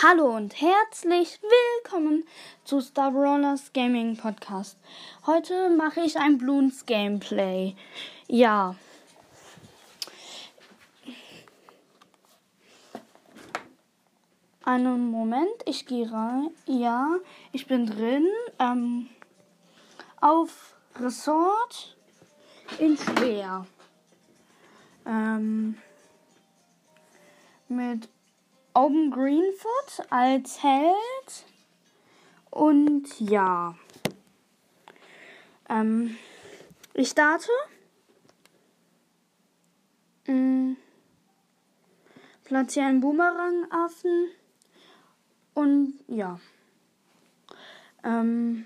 Hallo und herzlich willkommen zu Star Rollers Gaming Podcast. Heute mache ich ein Bloons Gameplay. Ja. Einen Moment, ich gehe rein. Ja, ich bin drin. Ähm, auf Resort in Schwer. Ähm, mit Oben Greenfoot als Held. Und ja. Ähm, ich starte. Ähm, platziere einen Boomerang-Affen. Und ja. Ähm,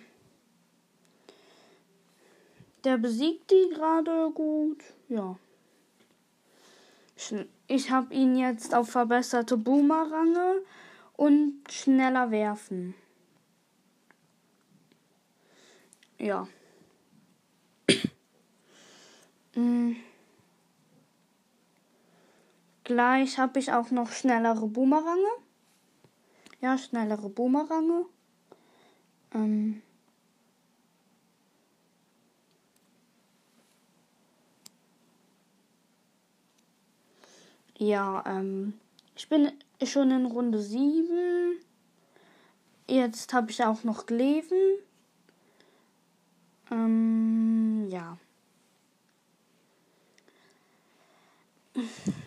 der besiegt die gerade gut. Ja. Ich habe ihn jetzt auf verbesserte Boomerange und schneller werfen. Ja. mm. Gleich habe ich auch noch schnellere Boomerange. Ja, schnellere Boomerange. Ähm. Ja, ähm, ich bin schon in Runde 7. Jetzt habe ich auch noch Gleven. Ähm, ja.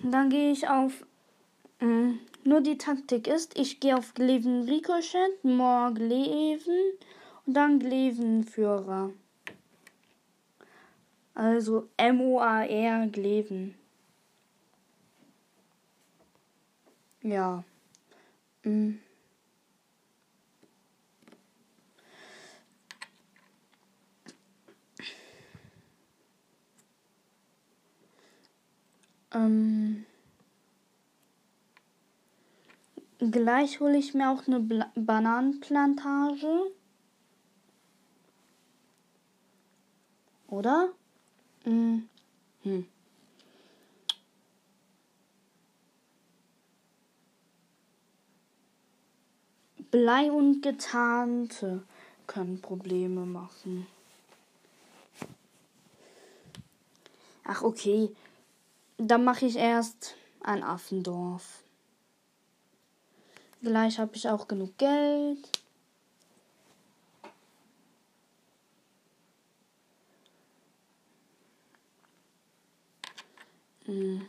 Dann gehe ich auf. Äh, nur die Taktik ist, ich gehe auf Gleven Ricochet, More Gleven und dann Gleven Führer. Also M-O-A-R Gleven. Ja. Mhm. Ähm, gleich hole ich mir auch eine Bla Bananenplantage. Oder? Mhm. Hm. Blei und Getarnte können Probleme machen. Ach, okay. Dann mache ich erst ein Affendorf. Gleich habe ich auch genug Geld. Hm.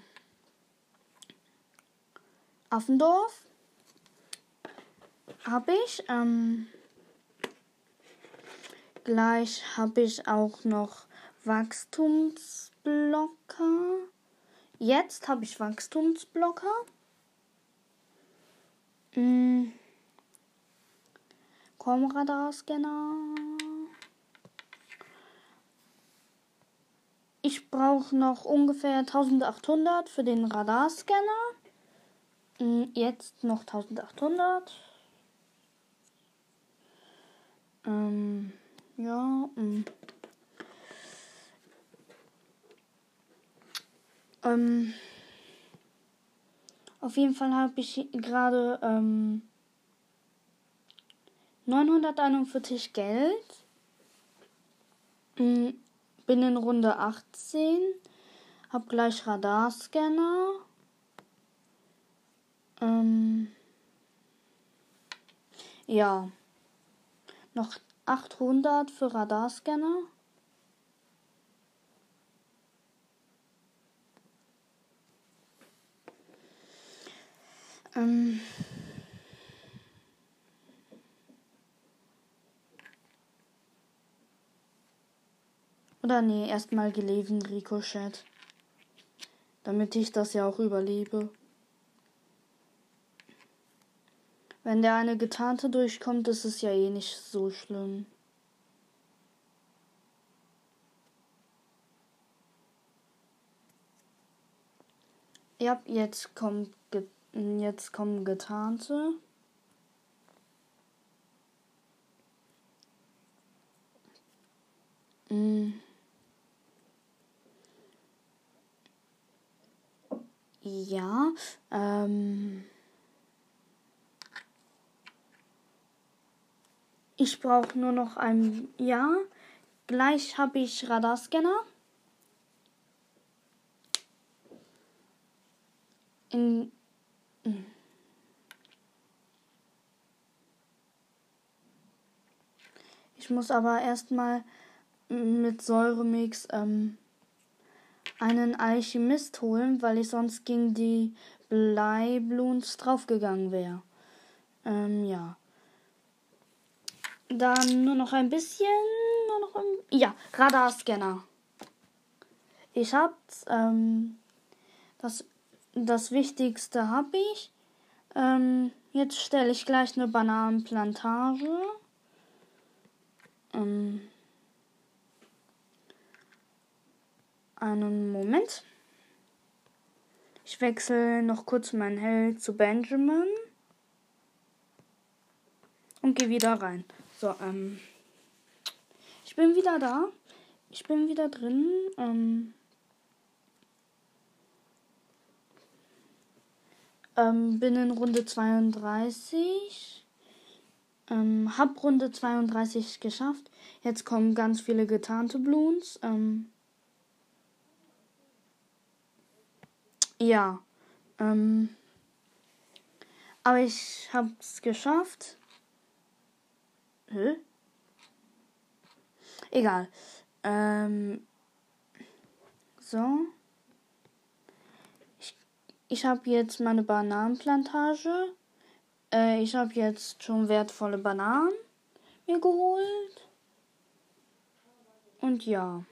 Affendorf habe ich. Ähm, gleich habe ich auch noch Wachstumsblocker. Jetzt habe ich Wachstumsblocker. Hm. Komm, Radarscanner. Ich brauche noch ungefähr 1800 für den Radarscanner. Hm, jetzt noch 1800. Ähm, ja. Ähm, ähm, auf jeden Fall habe ich gerade ähm, 941 Geld. Ähm, bin in Runde 18. Hab gleich Radarscanner. Ähm, ja. Noch 800 für Radarscanner. Ähm Oder nee, erstmal gelesen Ricochet. Damit ich das ja auch überlebe. Wenn der eine Getarnte durchkommt, ist es ja eh nicht so schlimm. Ja, jetzt kommt jetzt kommen Getarnte. Mm. Ja, ähm. Ich brauche nur noch ein Ja. Gleich habe ich Radarscanner. In. Ich muss aber erstmal mit Säuremix ähm, einen Alchemist holen, weil ich sonst gegen die Bleibluns draufgegangen wäre. Ähm, ja. Dann nur noch ein bisschen. Nur noch ein, ja, Radarscanner. Ich hab's. Ähm, das, das Wichtigste habe ich. Ähm, jetzt stelle ich gleich eine Bananenplantage. Ähm, einen Moment. Ich wechsle noch kurz mein Held zu Benjamin. Und gehe wieder rein. So, ähm. Ich bin wieder da. Ich bin wieder drin. Ähm. Ähm, bin in Runde 32. Ähm, hab Runde 32 geschafft. Jetzt kommen ganz viele getarnte Bloons. Ähm, Ja. Ähm, aber ich hab's geschafft. Hä? Egal. Ähm, so. Ich, ich habe jetzt meine Bananenplantage. Äh, ich habe jetzt schon wertvolle Bananen mir geholt. Und ja.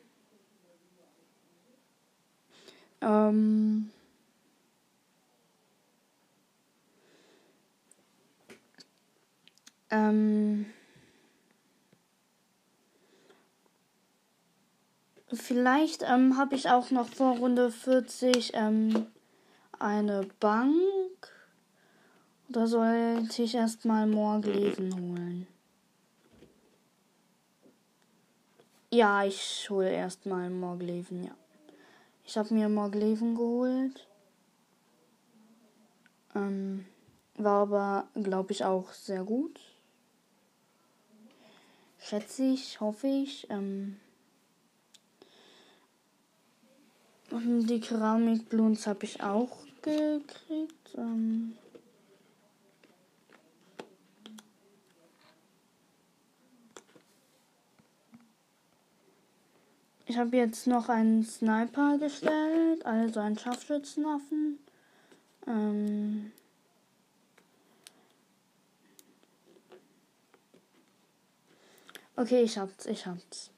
Ähm. Ähm, vielleicht ähm, habe ich auch noch vor Runde 40 ähm, eine Bank. Oder sollte ich erstmal Morgleven holen? Ja, ich hole erstmal Morgleven, ja. Ich habe mir Morgleven geholt. Ähm, war aber, glaube ich, auch sehr gut schätze ich, hoffe ich. Ähm, die Keramikbluns habe ich auch gekriegt. Ähm, ich habe jetzt noch einen Sniper gestellt, also einen Scharfschützenaffen. Ähm, Okay, ich hab's, ich hab's.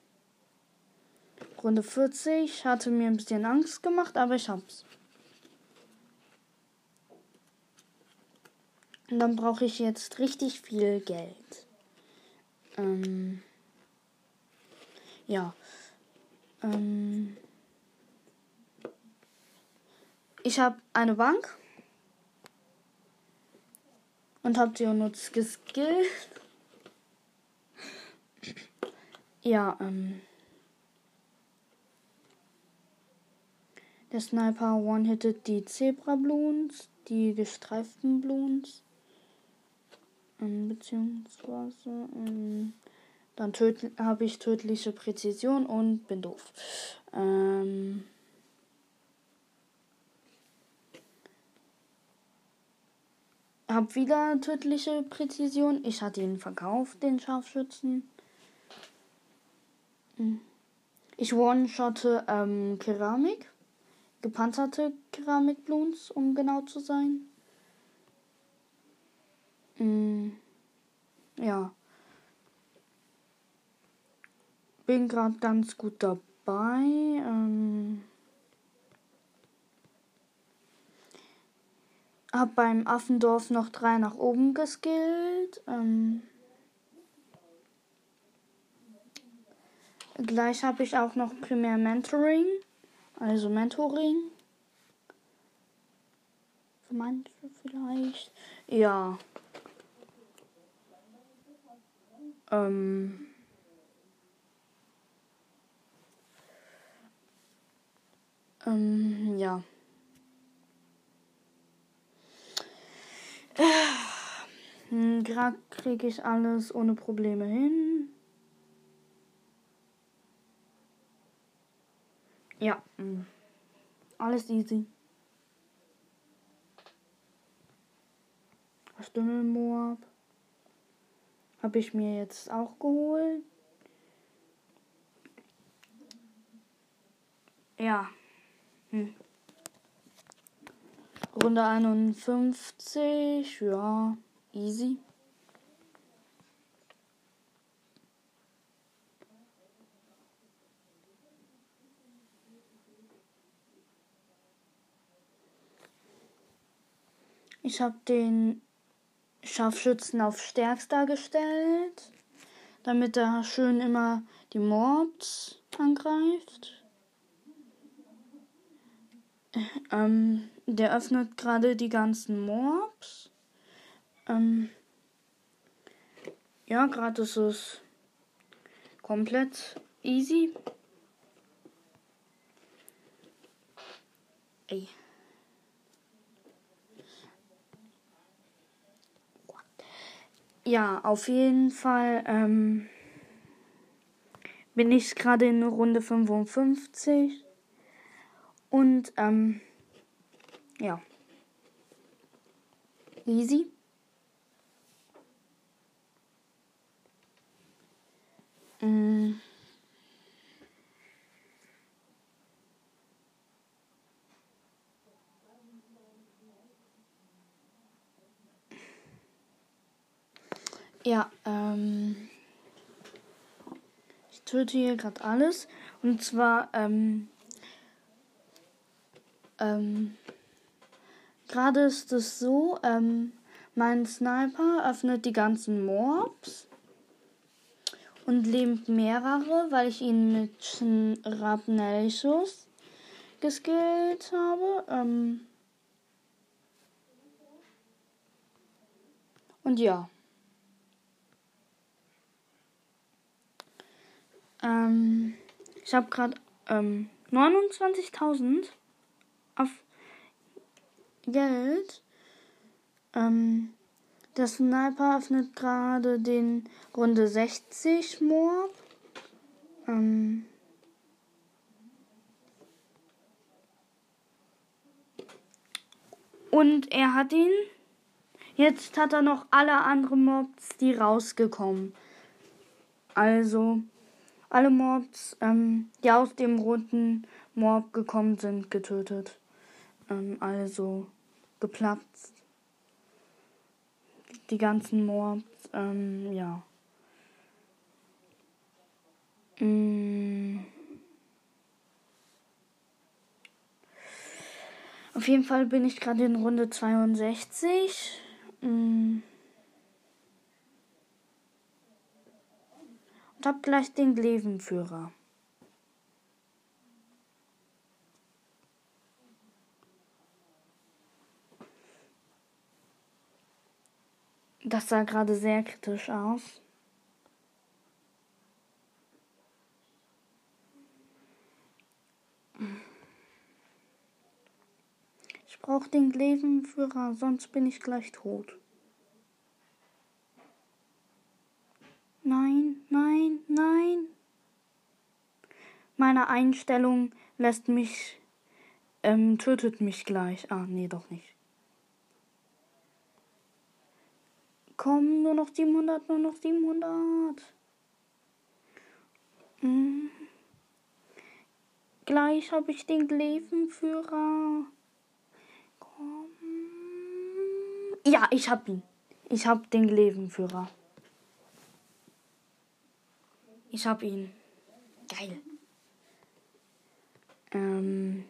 Runde 40 hatte mir ein bisschen Angst gemacht, aber ich hab's. Und dann brauche ich jetzt richtig viel Geld. Ähm, ja. Ähm, ich habe eine Bank und habe die unnütz geskillt. Ja, ähm. Der Sniper one-hittet die Zebra-Bloons, die gestreiften Bloons. Ähm, beziehungsweise, ähm, dann habe ich tödliche Präzision und bin doof. Ähm. Hab wieder tödliche Präzision. Ich hatte ihn verkauft, den Scharfschützen. Ich one-shotte ähm, Keramik. Gepanzerte Keramikbloons, um genau zu sein. Mm, ja. Bin gerade ganz gut dabei. Ähm, hab beim Affendorf noch drei nach oben geskillt. Ähm, Gleich habe ich auch noch Primär Mentoring, also Mentoring. Für manche vielleicht. Ja. Ähm. Ähm, ja. gerade kriege ich alles ohne Probleme hin. Ja, mm. alles easy. Stümmelmoab habe ich mir jetzt auch geholt. Ja. Hm. Runde 51, ja, easy. Ich habe den Scharfschützen auf stärkster gestellt, damit er schön immer die Mobs angreift. Ähm, der öffnet gerade die ganzen Mobs. Ähm, ja, gerade ist es komplett easy. Ey. Ja, auf jeden Fall ähm, bin ich gerade in Runde 55. Und ähm, ja. Easy. Mm. Ja, ähm, ich töte hier gerade alles. Und zwar, ähm, ähm, gerade ist es so, ähm, mein Sniper öffnet die ganzen Mobs und lebt mehrere, weil ich ihn mit Rapnellschuss geskillt habe. Ähm, und ja. Ähm, ich habe gerade ähm, 29.000 auf Geld. Ähm, der Sniper öffnet gerade den Runde 60 Mob. Ähm, und er hat ihn. Jetzt hat er noch alle anderen Mobs, die rausgekommen. Also alle Mobs, ähm, die aus dem roten Mob gekommen sind, getötet. Ähm, also geplatzt. Die ganzen Mobs, ähm, ja. Mm. Auf jeden Fall bin ich gerade in Runde 62. Mm. Hab gleich den Glevenführer. Das sah gerade sehr kritisch aus. Ich brauche den Glevenführer, sonst bin ich gleich tot. Nein, nein, nein. Meine Einstellung lässt mich, ähm, tötet mich gleich. Ah, nee, doch nicht. Komm, nur noch 700, nur noch 700. Hm. Gleich habe ich den Glevenführer. Komm. Ja, ich hab ihn. Ich hab den Glevenführer. Ich hab ihn. Geil. Ähm.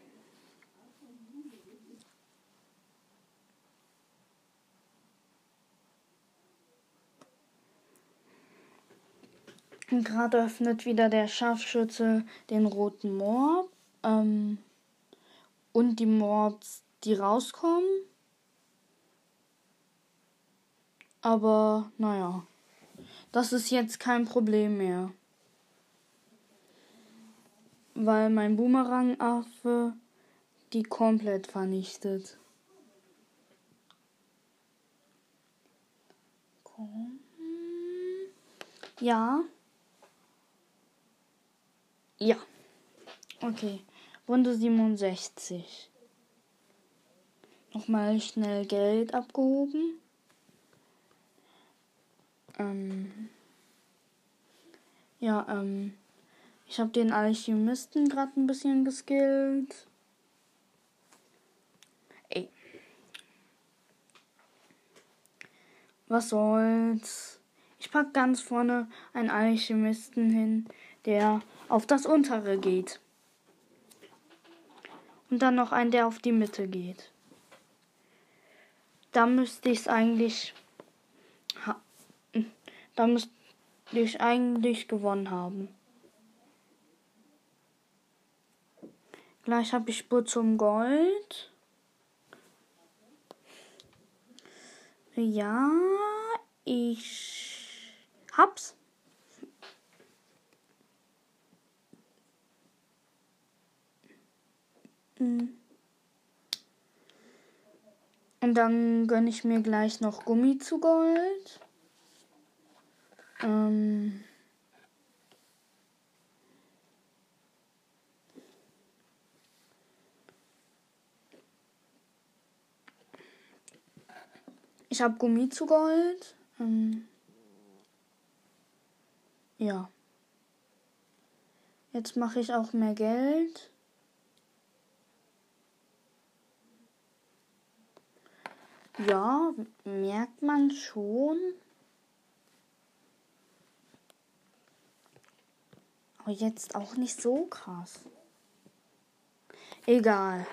Gerade öffnet wieder der Scharfschütze den roten Mob. Ähm, und die Mobs, die rauskommen. Aber naja, das ist jetzt kein Problem mehr. Weil mein Boomerang-Affe die komplett vernichtet. Ja. Ja. Okay. Runde 67. Nochmal schnell Geld abgehoben. Ähm. Ja, ähm. Ich habe den Alchemisten gerade ein bisschen geskillt. Ey. Was soll's? Ich pack ganz vorne einen Alchemisten hin, der auf das untere geht. Und dann noch einen, der auf die Mitte geht. Da müsste ich es eigentlich. Da müsste ich eigentlich gewonnen haben. Gleich habe ich Spur zum Gold. Ja, ich hab's. Und dann gönne ich mir gleich noch Gummi zu Gold. Ähm Ich habe Gummi zu Gold. Ähm ja. Jetzt mache ich auch mehr Geld. Ja, merkt man schon. Aber jetzt auch nicht so krass. Egal.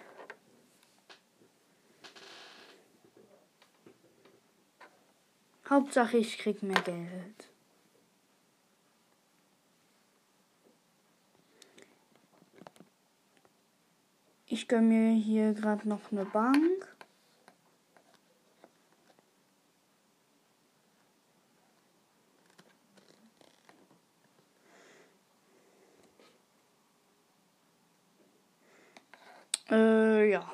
Hauptsache, ich krieg mehr Geld. Ich gönne mir hier gerade noch eine Bank. Äh, ja.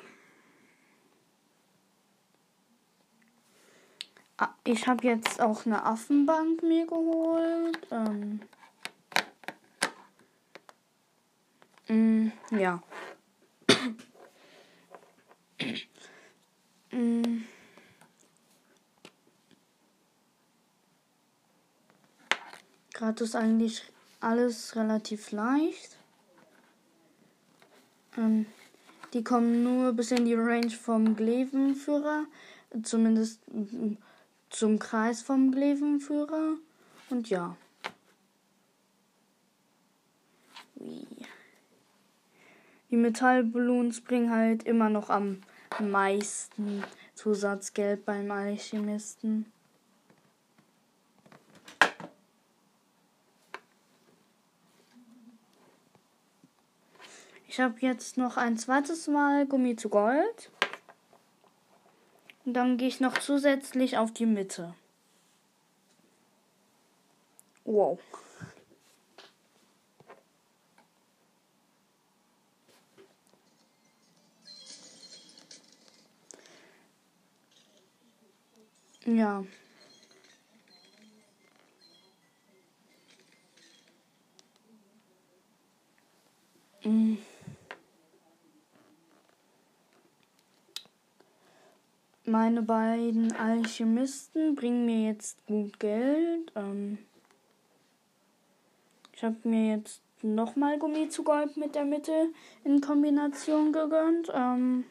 Ah, ich habe jetzt auch eine Affenbank mir geholt. Ähm. Mm, ja. mm. Gerade ist eigentlich alles relativ leicht. Ähm. Die kommen nur bis in die Range vom Glevenführer, zumindest zum Kreis vom Glevenführer. Und ja. Die Metallballoons bringen halt immer noch am meisten Zusatzgeld beim Alchemisten. Ich habe jetzt noch ein zweites Mal Gummi zu Gold. Und dann gehe ich noch zusätzlich auf die Mitte. Wow. Ja. Mm. Meine beiden Alchemisten bringen mir jetzt gut Geld. Ähm ich habe mir jetzt nochmal Gummi zu Gold mit der Mitte in Kombination gegönnt. Ähm.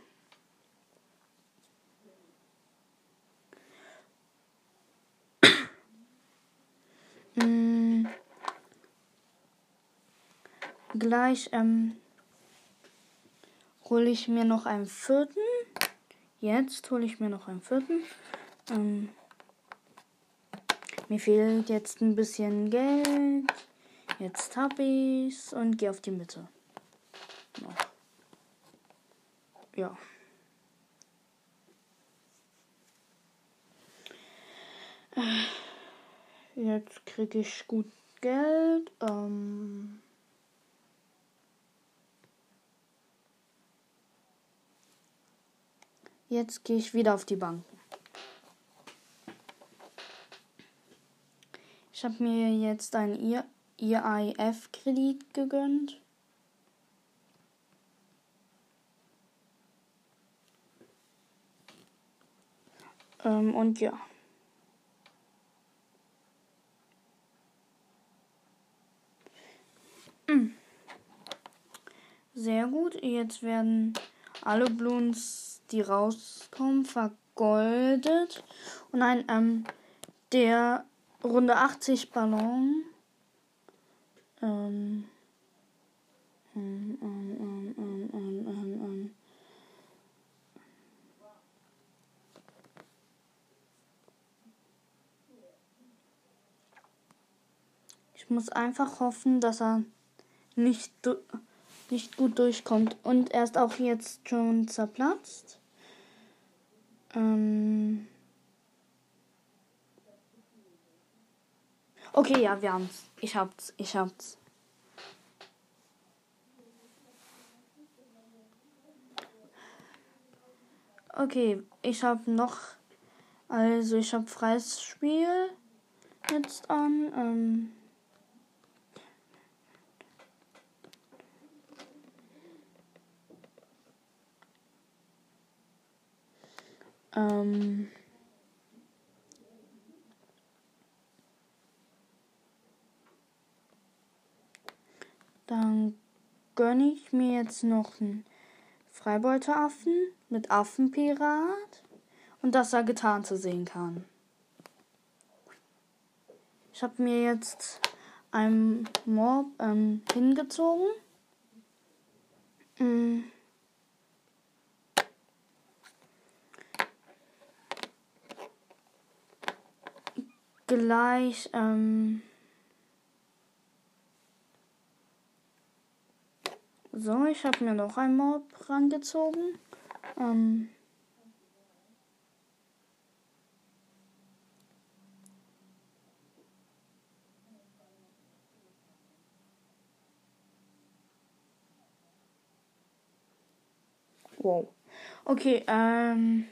Gleich ähm, hole ich mir noch einen vierten. Jetzt hole ich mir noch einen vierten. Ähm, mir fehlt jetzt ein bisschen Geld. Jetzt habe ich's und gehe auf die Mitte. Noch. Ja. Jetzt kriege ich gut Geld. Ähm Jetzt gehe ich wieder auf die Banken. Ich habe mir jetzt ein EIF-Kredit gegönnt. Ähm, und ja. Hm. Sehr gut. Jetzt werden alle Bloons, die rauskommen, vergoldet. Und ein, ähm, der Runde 80 Ballon. Ähm, ähm, ähm, ähm, ähm, ähm, ähm. Ich muss einfach hoffen, dass er nicht, nicht gut durchkommt. Und er ist auch jetzt schon zerplatzt. Ähm okay, ja, wir haben's. Ich hab's, ich hab's. Okay, ich habe noch, also ich habe freies Spiel jetzt an. Ähm Ähm dann gönne ich mir jetzt noch einen Freibeuteraffen mit Affenpirat und dass er getan zu sehen kann. Ich habe mir jetzt einen Mob ähm, hingezogen. Mm. Gleich ähm, so, ich habe mir noch ein Mob rangezogen. Ähm, Wow. Okay, ähm.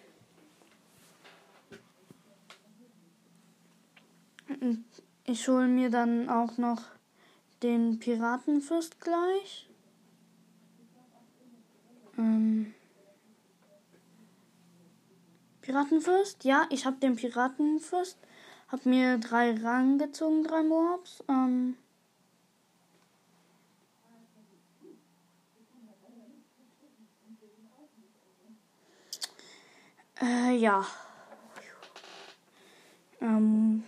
Ich hole mir dann auch noch den Piratenfürst gleich. Ähm Piratenfürst? Ja, ich habe den Piratenfürst. Hab mir drei Rang gezogen, drei Mobs. Ähm äh, ja. Ähm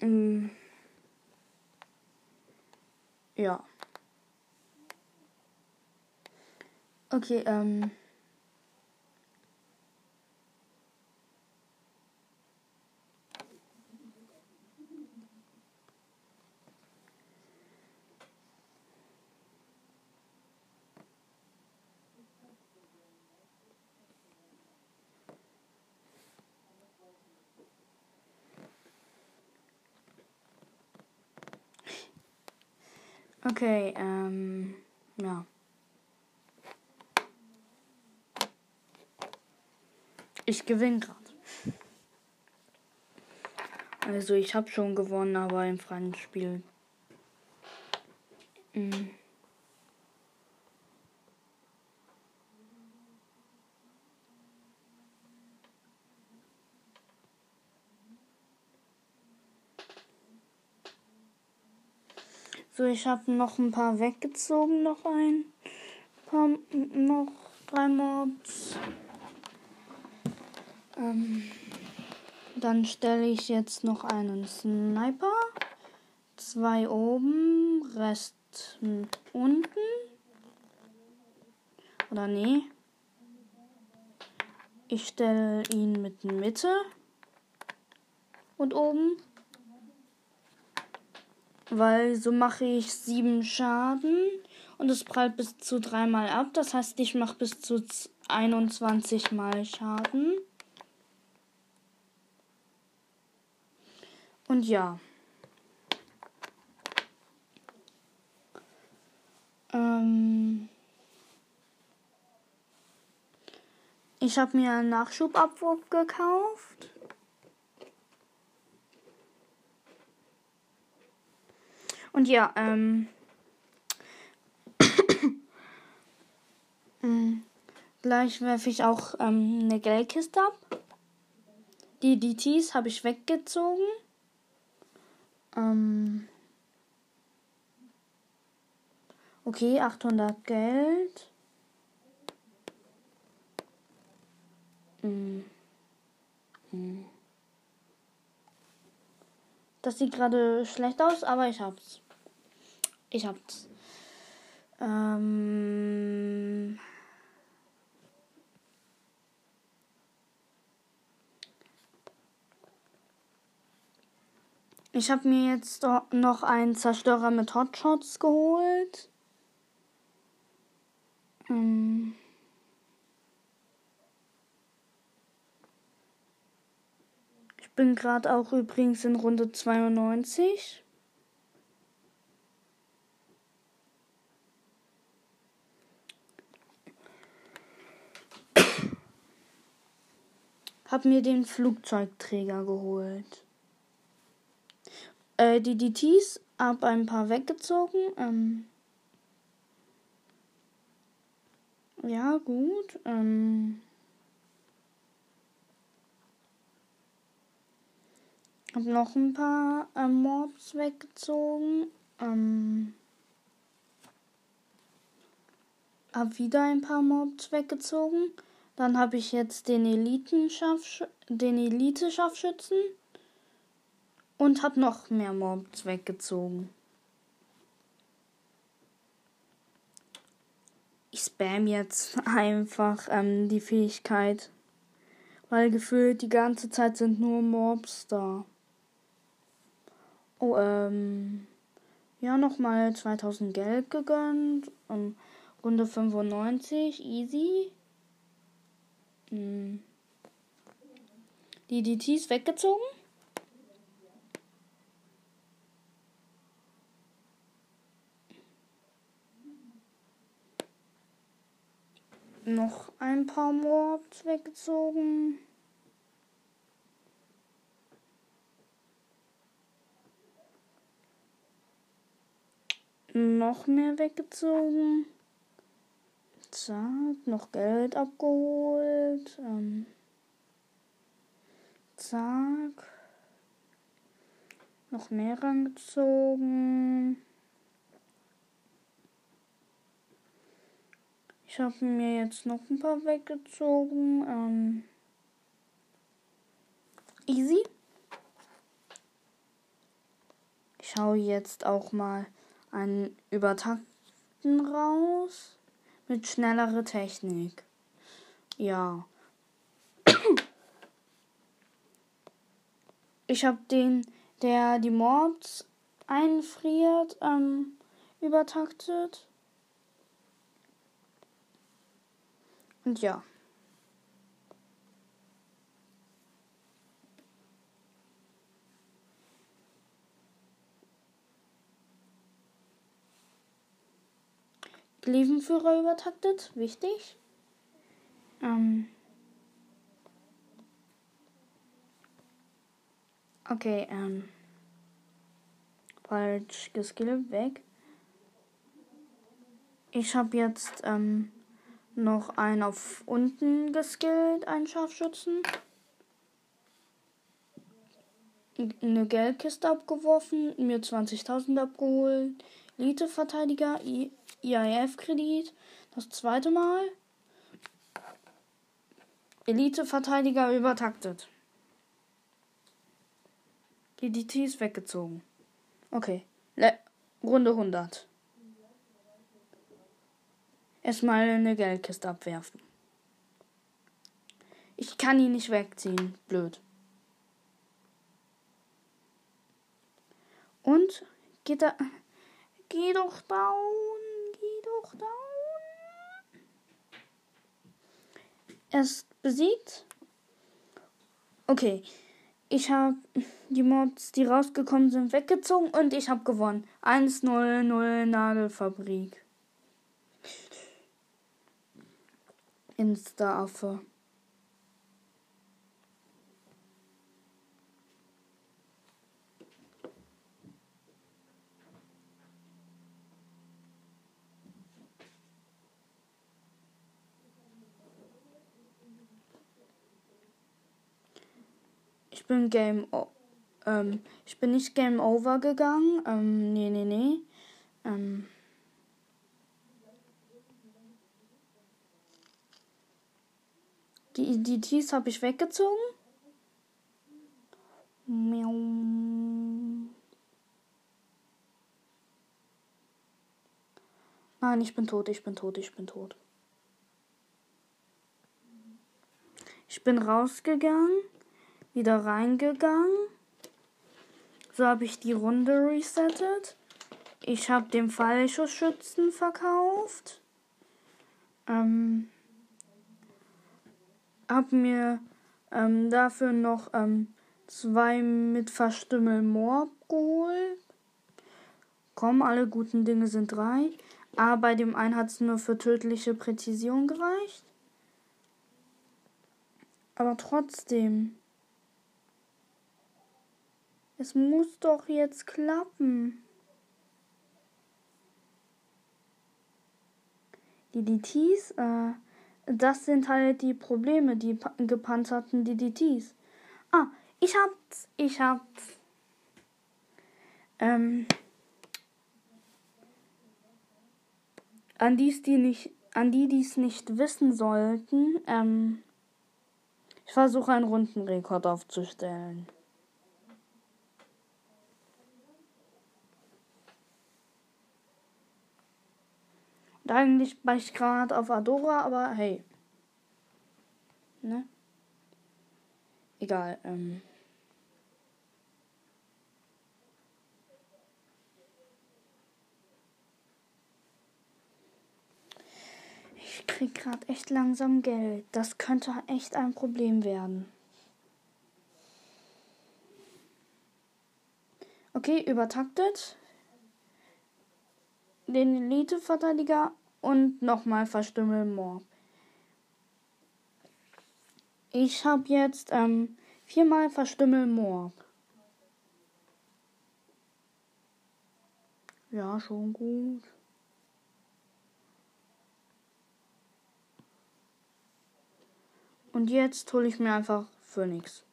Ähm, ja. Okay, ähm. Okay, ähm, ja. Ich gewinne gerade. Also ich habe schon gewonnen, aber im freien Spiel. Mhm. Ich habe noch ein paar weggezogen, noch ein paar, noch drei Mobs. Ähm, dann stelle ich jetzt noch einen Sniper. Zwei oben, Rest unten. Oder nee. Ich stelle ihn mit Mitte und oben weil so mache ich sieben Schaden und es prallt bis zu dreimal ab. Das heißt, ich mache bis zu 21 Mal Schaden. Und ja. Ähm Ich habe mir einen Nachschubabwurf gekauft. Und ja, ähm. Mm, gleich werfe ich auch ähm, eine Geldkiste ab. Die DTs habe ich weggezogen. Ähm. Okay, 800 Geld. Hm. Hm. Das sieht gerade schlecht aus, aber ich hab's. Ich hab's. Ähm. Ich habe mir jetzt noch einen Zerstörer mit Hotshots geholt. Ähm. Ich bin gerade auch übrigens in Runde 92. Hab mir den Flugzeugträger geholt. Äh, die DTs hab ein paar weggezogen. Ähm ja, gut. Ähm hab noch ein paar äh, Mobs weggezogen. Ähm hab wieder ein paar Mobs weggezogen. Dann habe ich jetzt den Eliten-Scharfschützen. Den Elite-Scharfschützen und hab noch mehr Mobs weggezogen. Ich spam jetzt einfach ähm, die Fähigkeit, weil gefühlt die ganze Zeit sind nur Mobs da. Oh, ähm, ja, nochmal 2000 Geld gegönnt. Um, Runde 95, easy. Hm. Die DTs weggezogen. noch ein paar Mobs weggezogen. Noch mehr weggezogen. Zack, noch Geld abgeholt. Ähm, zack. Noch mehr rangezogen. Ich habe mir jetzt noch ein paar weggezogen. Ähm, easy. Ich schaue jetzt auch mal einen Übertakten raus mit schnellere Technik. Ja. Ich habe den, der die Mobs einfriert, ähm, übertaktet. Und ja. Levenführer übertaktet, wichtig. Ähm okay, ähm. Falsch geskillt, weg. Ich habe jetzt ähm, noch einen auf unten geskillt, einen Scharfschützen. Eine Geldkiste abgeworfen, mir 20.000 abgeholt. Elite-Verteidiger, IAF-Kredit. Das zweite Mal. Elite-Verteidiger übertaktet. Die DT ist weggezogen. Okay. Le Runde 100 erstmal eine Geldkiste abwerfen. Ich kann ihn nicht wegziehen. Blöd. Und geht da. Geh doch down. Geh doch down. Er ist besiegt. Okay. Ich habe die Mobs, die rausgekommen sind, weggezogen und ich habe gewonnen. 1-0-0 Nagelfabrik. Insta-Affe. Ich bin Game. Ähm, ich bin nicht Game Over gegangen. Ähm, nee, nee, nee. Ähm. Die, die Tees habe ich weggezogen. Miau. Nein, ich bin tot, ich bin tot, ich bin tot. Ich bin rausgegangen, wieder reingegangen. So habe ich die Runde resettet. Ich habe den Fallschussschützen verkauft. Ähm, hab mir ähm, dafür noch ähm, zwei mit Verstümmel Moor geholt. Komm, alle guten Dinge sind drei. Aber bei dem einen hat es nur für tödliche Präzision gereicht. Aber trotzdem. Es muss doch jetzt klappen. Die DTs, äh, das sind halt die Probleme, die gepanzerten DDTs. Ah, ich hab's, ich hab's. Ähm, an die, die nicht, an die, die es nicht wissen sollten, ähm, ich versuche einen Rundenrekord aufzustellen. Eigentlich war ich gerade auf Adora, aber hey. Ne? Egal, ähm. Ich krieg gerade echt langsam Geld. Das könnte echt ein Problem werden. Okay, übertaktet den Elite-Verteidiger und nochmal verstümmeln Mob. Ich habe jetzt ähm, viermal verstümmeln Mob. Ja, schon gut. Und jetzt hole ich mir einfach Phoenix.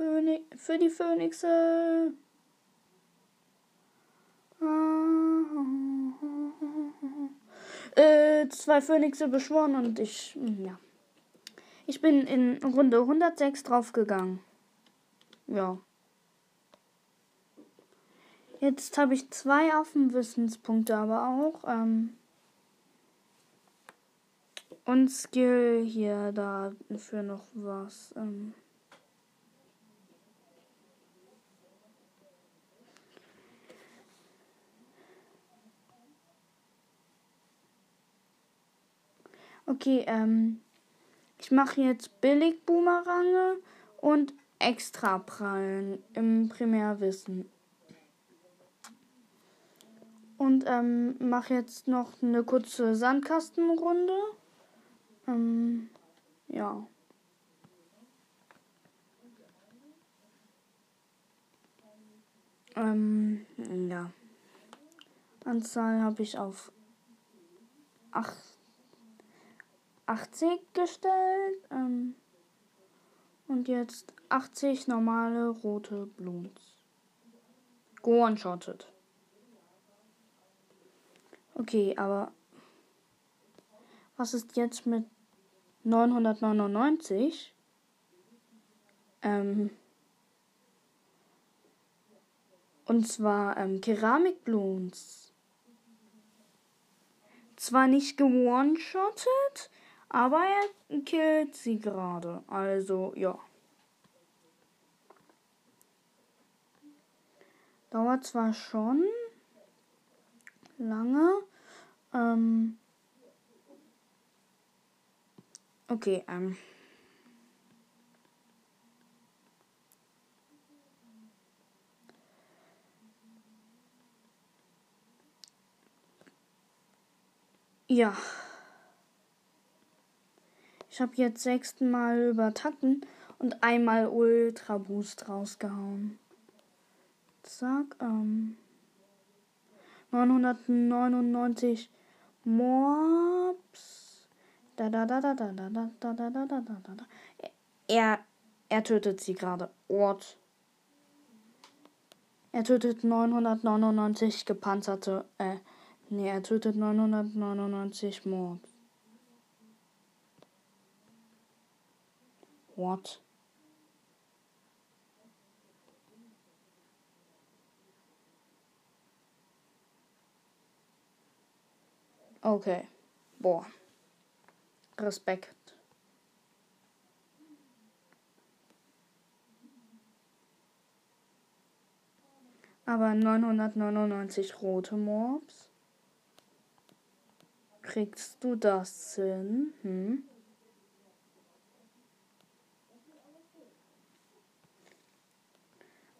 Phönix, für die Phönixe. Äh, zwei Phönixe beschworen und ich, ja. Ich bin in Runde 106 draufgegangen. Ja. Jetzt habe ich zwei Affenwissenspunkte, aber auch. Ähm, und Skill hier dafür noch was. Ähm, Okay, ähm, ich mache jetzt billig Boomerange und extra Prallen im Primärwissen. Und ähm, mache jetzt noch eine kurze Sandkastenrunde. Ähm, ja. Ähm, ja. Anzahl habe ich auf 8 80 gestellt. Ähm, und jetzt 80 normale rote Bloons. One-shotted. Okay, aber was ist jetzt mit 999? Ähm, und zwar ähm, Keramikbloons. Zwar nicht gewone-shottet, aber er killt sie gerade. Also, ja. Dauert zwar schon lange. Ähm okay, ähm. Ja. Ich habe jetzt sechsten Mal übertakten und einmal Ultra Boost rausgehauen. Zack, ähm. 999 Mobs. Da da da da da da da da da da da da da. Er, er tötet sie gerade. Ort. Er tötet 999 gepanzerte, äh, nee, er tötet 999 Mobs. What? Okay. Boah. Respekt. Aber 999 rote Mobs. Kriegst du das hin? Hm?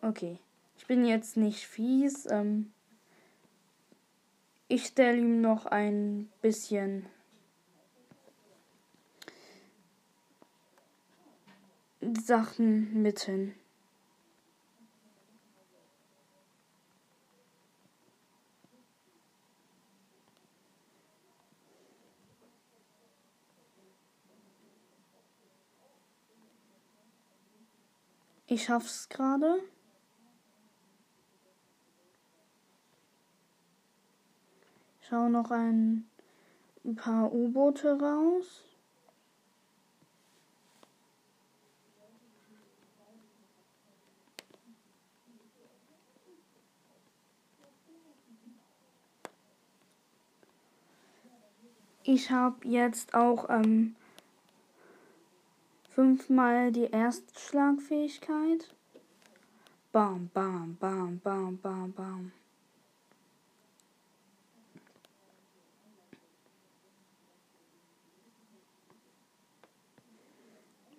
Okay. Ich bin jetzt nicht fies. Ähm ich stelle ihm noch ein bisschen Sachen mit hin. Ich schaff's gerade. Schau noch ein, paar U-Boote raus. Ich habe jetzt auch ähm, fünfmal die Erstschlagfähigkeit. Bam, bam, bam, bam, bam, bam.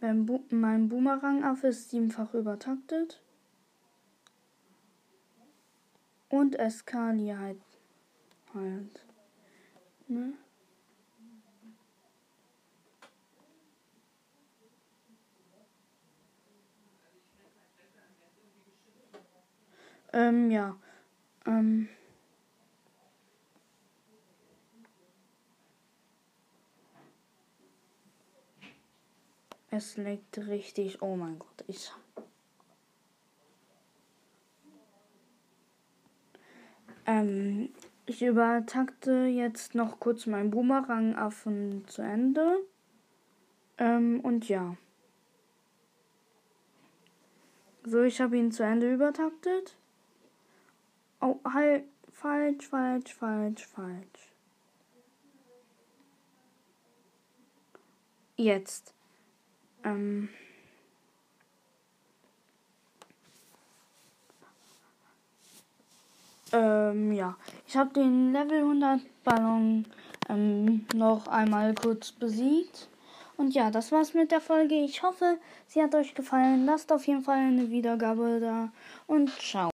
Bo mein Boomerang-Affe ist siebenfach übertaktet. Und Eskali halt. halt. Ne? Ähm, ja. Ähm. Es leckt richtig. Oh mein Gott, ich. Ähm, ich übertakte jetzt noch kurz meinen Boomerang-Affen zu Ende. Ähm, und ja. So, ich habe ihn zu Ende übertaktet. Oh, halt. Falsch, falsch, falsch, falsch. Jetzt. Ähm ähm, ja, ich habe den Level 100 Ballon ähm, noch einmal kurz besiegt. Und ja, das war's mit der Folge. Ich hoffe, sie hat euch gefallen. Lasst auf jeden Fall eine Wiedergabe da und ciao.